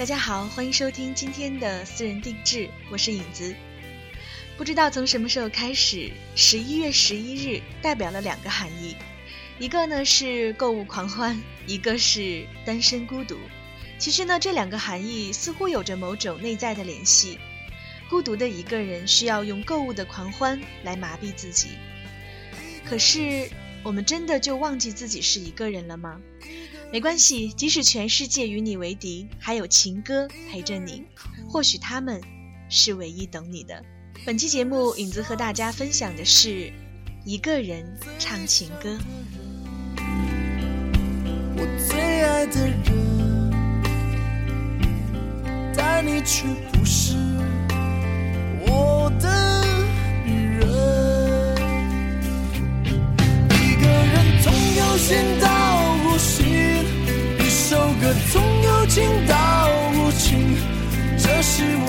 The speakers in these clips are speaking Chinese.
大家好，欢迎收听今天的私人定制，我是影子。不知道从什么时候开始，十一月十一日代表了两个含义，一个呢是购物狂欢，一个是单身孤独。其实呢，这两个含义似乎有着某种内在的联系。孤独的一个人需要用购物的狂欢来麻痹自己，可是我们真的就忘记自己是一个人了吗？没关系，即使全世界与你为敌，还有情歌陪着你，或许他们是唯一懂你的。本期节目，影子和大家分享的是一个人唱情歌。我最爱的人，但你却不是我的女人。一个人总有心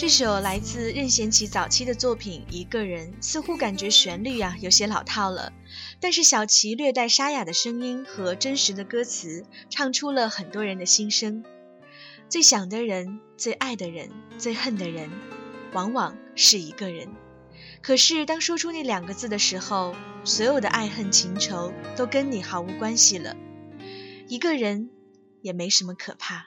这首来自任贤齐早期的作品《一个人》，似乎感觉旋律啊有些老套了，但是小齐略带沙哑的声音和真实的歌词，唱出了很多人的心声。最想的人、最爱的人、最恨的人，往往是一个人。可是当说出那两个字的时候，所有的爱恨情仇都跟你毫无关系了。一个人也没什么可怕。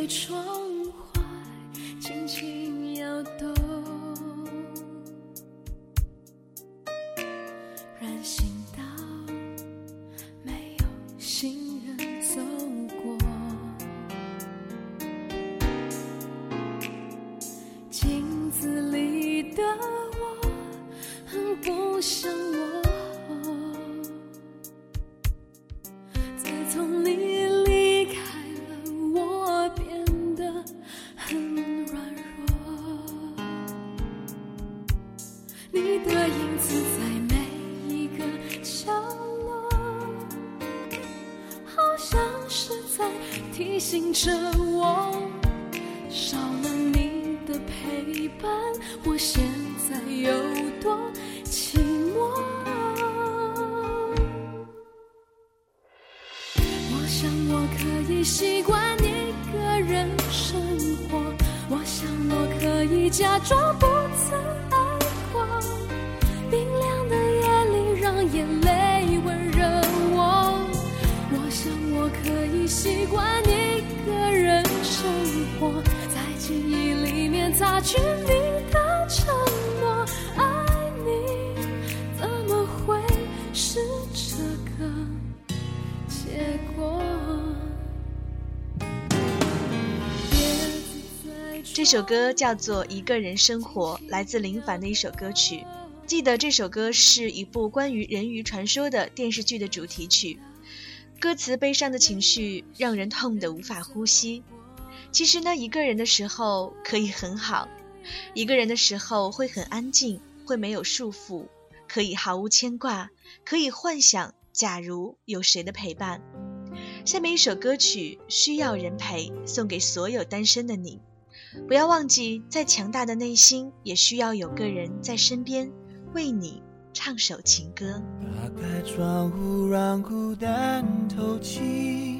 在窗外轻轻摇动，的陪伴，我现在有多寂寞？我想我可以习惯一个人生活，我想我可以假装不曾爱过。冰凉的夜里，让眼泪温热我。我想我可以习惯一个人生活。在记忆里擦去你的承诺，爱你怎么会是这个结果？这首歌叫做《一个人生活》，来自林凡的一首歌曲。记得这首歌是一部关于人鱼传说的电视剧的主题曲，歌词悲伤的情绪让人痛得无法呼吸。其实呢，一个人的时候可以很好，一个人的时候会很安静，会没有束缚，可以毫无牵挂，可以幻想假如有谁的陪伴。下面一首歌曲《需要人陪》，送给所有单身的你。不要忘记，再强大的内心也需要有个人在身边，为你唱首情歌。打开窗户，让孤单透气，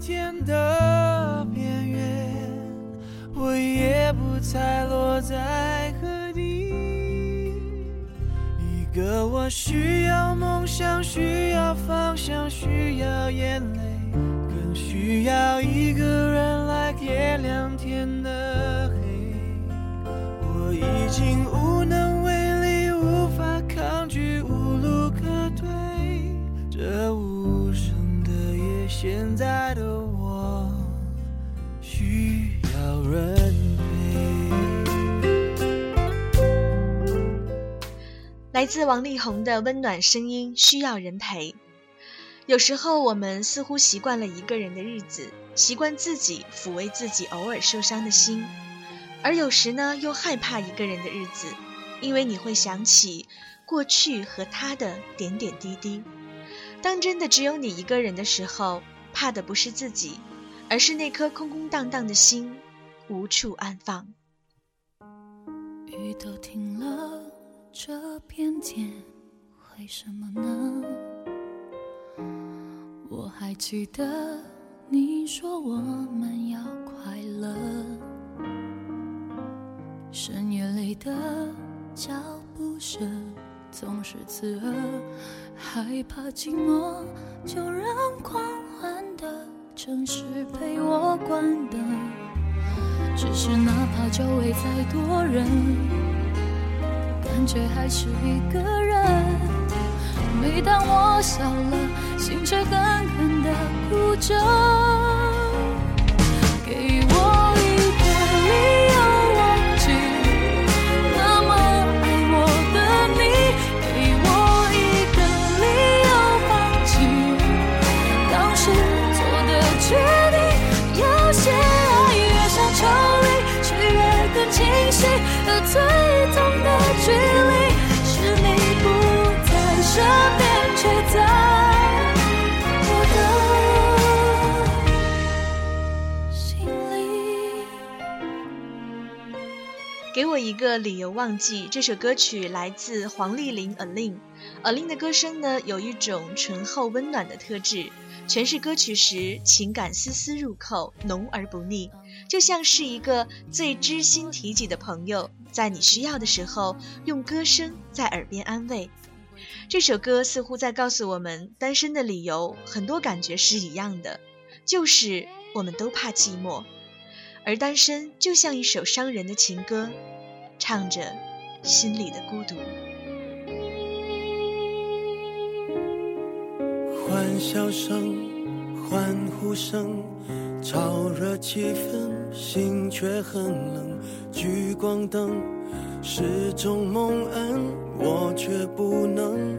天的边缘，我也不猜落在何地。一个我需要梦想，需要方向，需要眼泪。更需要一个人来点亮天的黑。我已经无能为力，无法抗拒，无路可退。这无，现在的我需要人陪。来自王力宏的温暖声音，需要人陪。有时候我们似乎习惯了一个人的日子，习惯自己抚慰自己偶尔受伤的心，而有时呢，又害怕一个人的日子，因为你会想起过去和他的点点滴滴。当真的只有你一个人的时候，怕的不是自己，而是那颗空空荡荡的心，无处安放。雨都停了，这片天为什么呢？我还记得你说我们要快乐，深夜里的脚步声总是刺耳，害怕寂寞，就让狂城市陪我关灯。只是哪怕周围再多人，感觉还是一个人。每当我笑了，心却狠狠地哭着。我一个理由忘记这首歌曲来自黄丽玲 Alin。Alin 的歌声呢，有一种醇厚温暖的特质，诠释歌曲时情感丝丝入扣，浓而不腻，就像是一个最知心体己的朋友，在你需要的时候，用歌声在耳边安慰。这首歌似乎在告诉我们，单身的理由很多，感觉是一样的，就是我们都怕寂寞。而单身就像一首伤人的情歌，唱着心里的孤独。欢笑声、欢呼声，炒热气氛，心却很冷。聚光灯是种蒙恩，我却不能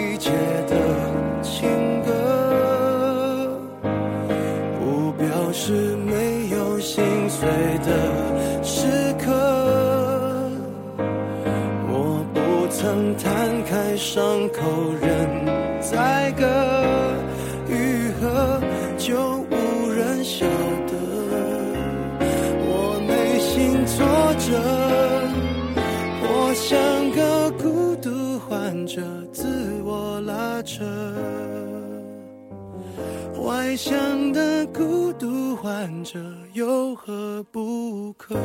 不是没有心碎的时刻。我不曾摊开伤口任宰割，悲伤的孤独患者有何不可？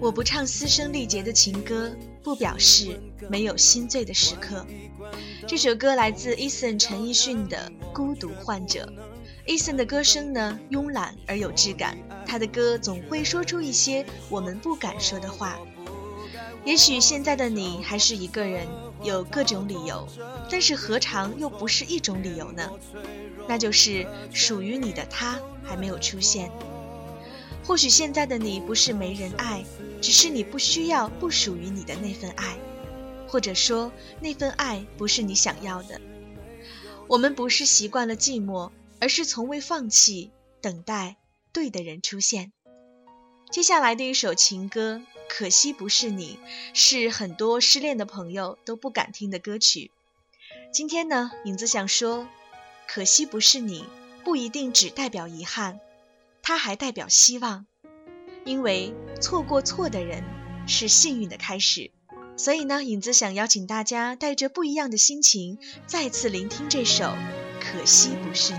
我不唱嘶声力竭的情歌，不表示没有心醉的时刻。这首歌来自 Eason 陈奕迅的《孤独患者》。Eason 的歌声呢，慵懒而有质感，他的歌总会说出一些我们不敢说的话。也许现在的你还是一个人，有各种理由，但是何尝又不是一种理由呢？那就是属于你的他还没有出现。或许现在的你不是没人爱，只是你不需要不属于你的那份爱，或者说那份爱不是你想要的。我们不是习惯了寂寞，而是从未放弃等待对的人出现。接下来的一首情歌。可惜不是你，是很多失恋的朋友都不敢听的歌曲。今天呢，影子想说，可惜不是你，不一定只代表遗憾，它还代表希望。因为错过错的人，是幸运的开始。所以呢，影子想邀请大家带着不一样的心情，再次聆听这首《可惜不是你》。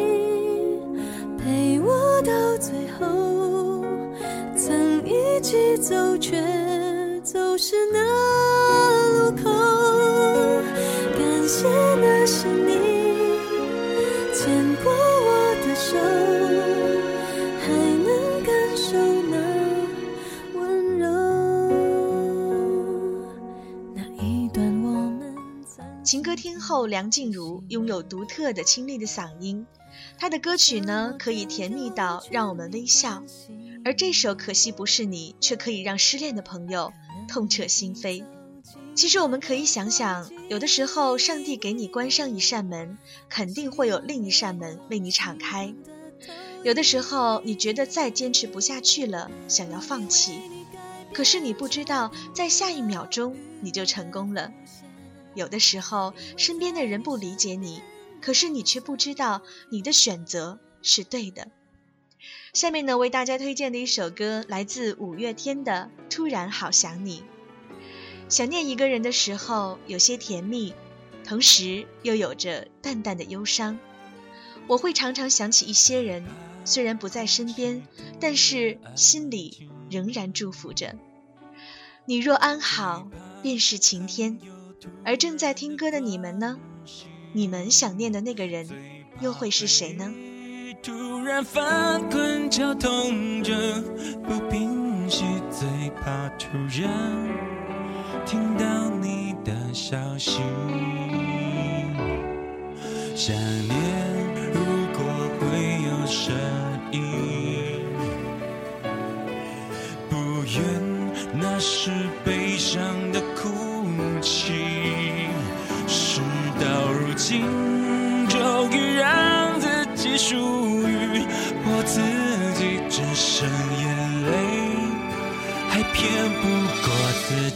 情歌天后梁静茹拥有独特的清丽的嗓音，她的歌曲呢可以甜蜜到让我们微笑，而这首《可惜不是你》却可以让失恋的朋友痛彻心扉。其实我们可以想想，有的时候上帝给你关上一扇门，肯定会有另一扇门为你敞开；有的时候你觉得再坚持不下去了，想要放弃，可是你不知道，在下一秒钟你就成功了。有的时候，身边的人不理解你，可是你却不知道你的选择是对的。下面呢，为大家推荐的一首歌来自五月天的《突然好想你》。想念一个人的时候，有些甜蜜，同时又有着淡淡的忧伤。我会常常想起一些人，虽然不在身边，但是心里仍然祝福着。你若安好，便是晴天。而正在听歌的你们呢？你们想念的那个人，又会是谁呢？突然翻滚绞痛着，不平息，最怕突然听到你的消息。想念如果会有声属于我自己，只剩眼泪，还骗不过自己。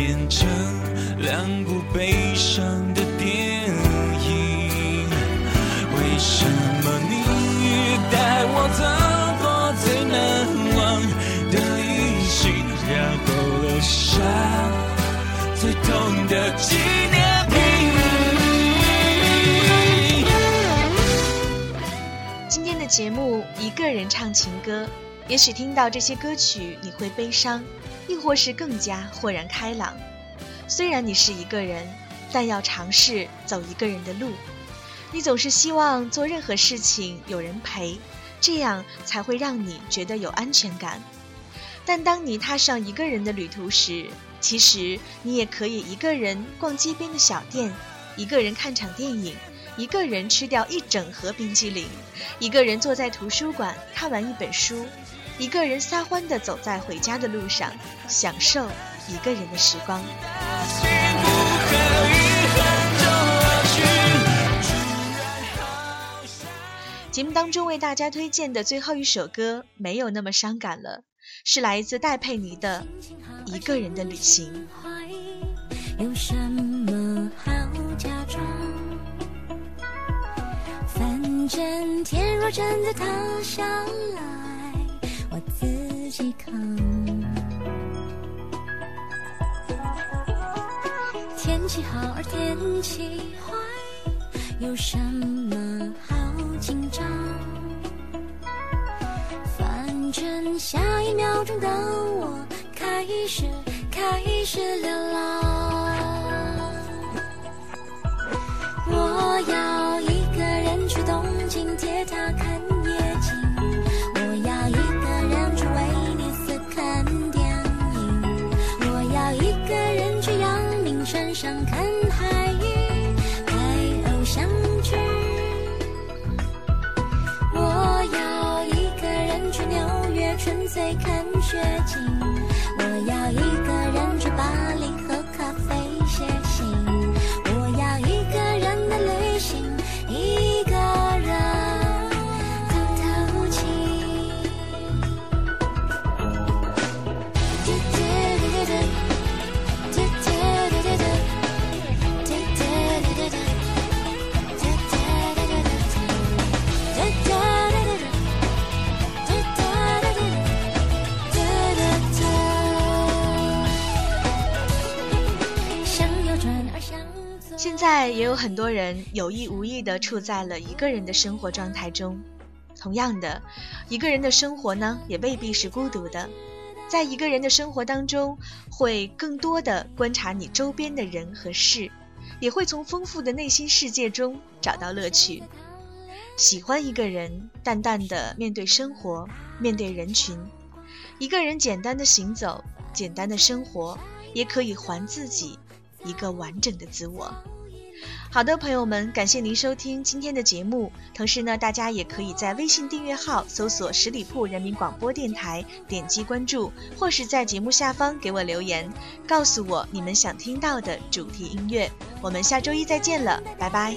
变成两部悲伤的电影。为什么你带我走过最难忘的旅行，然后留下最痛的纪念品？今天的节目，一个人唱情歌，也许听到这些歌曲你会悲伤，亦或是更加豁然开朗。虽然你是一个人，但要尝试走一个人的路。你总是希望做任何事情有人陪，这样才会让你觉得有安全感。但当你踏上一个人的旅途时，其实你也可以一个人逛街边的小店，一个人看场电影，一个人吃掉一整盒冰激凌，一个人坐在图书馆看完一本书，一个人撒欢地走在回家的路上，享受一个人的时光。节目当中为大家推荐的最后一首歌没有那么伤感了，是来自戴佩妮的《一个人的旅行》。有什么好假装？反正天若真的塌下来，自己扛。天气好而天气坏，有什么好紧张？反正下一秒钟的我开始开始流浪。我要一个人去东京铁塔看也有很多人有意无意地处在了一个人的生活状态中。同样的，一个人的生活呢，也未必是孤独的。在一个人的生活当中，会更多的观察你周边的人和事，也会从丰富的内心世界中找到乐趣。喜欢一个人，淡淡的面对生活，面对人群，一个人简单的行走，简单的生活，也可以还自己一个完整的自我。好的，朋友们，感谢您收听今天的节目。同时呢，大家也可以在微信订阅号搜索“十里铺人民广播电台”，点击关注，或是在节目下方给我留言，告诉我你们想听到的主题音乐。我们下周一再见了，拜拜。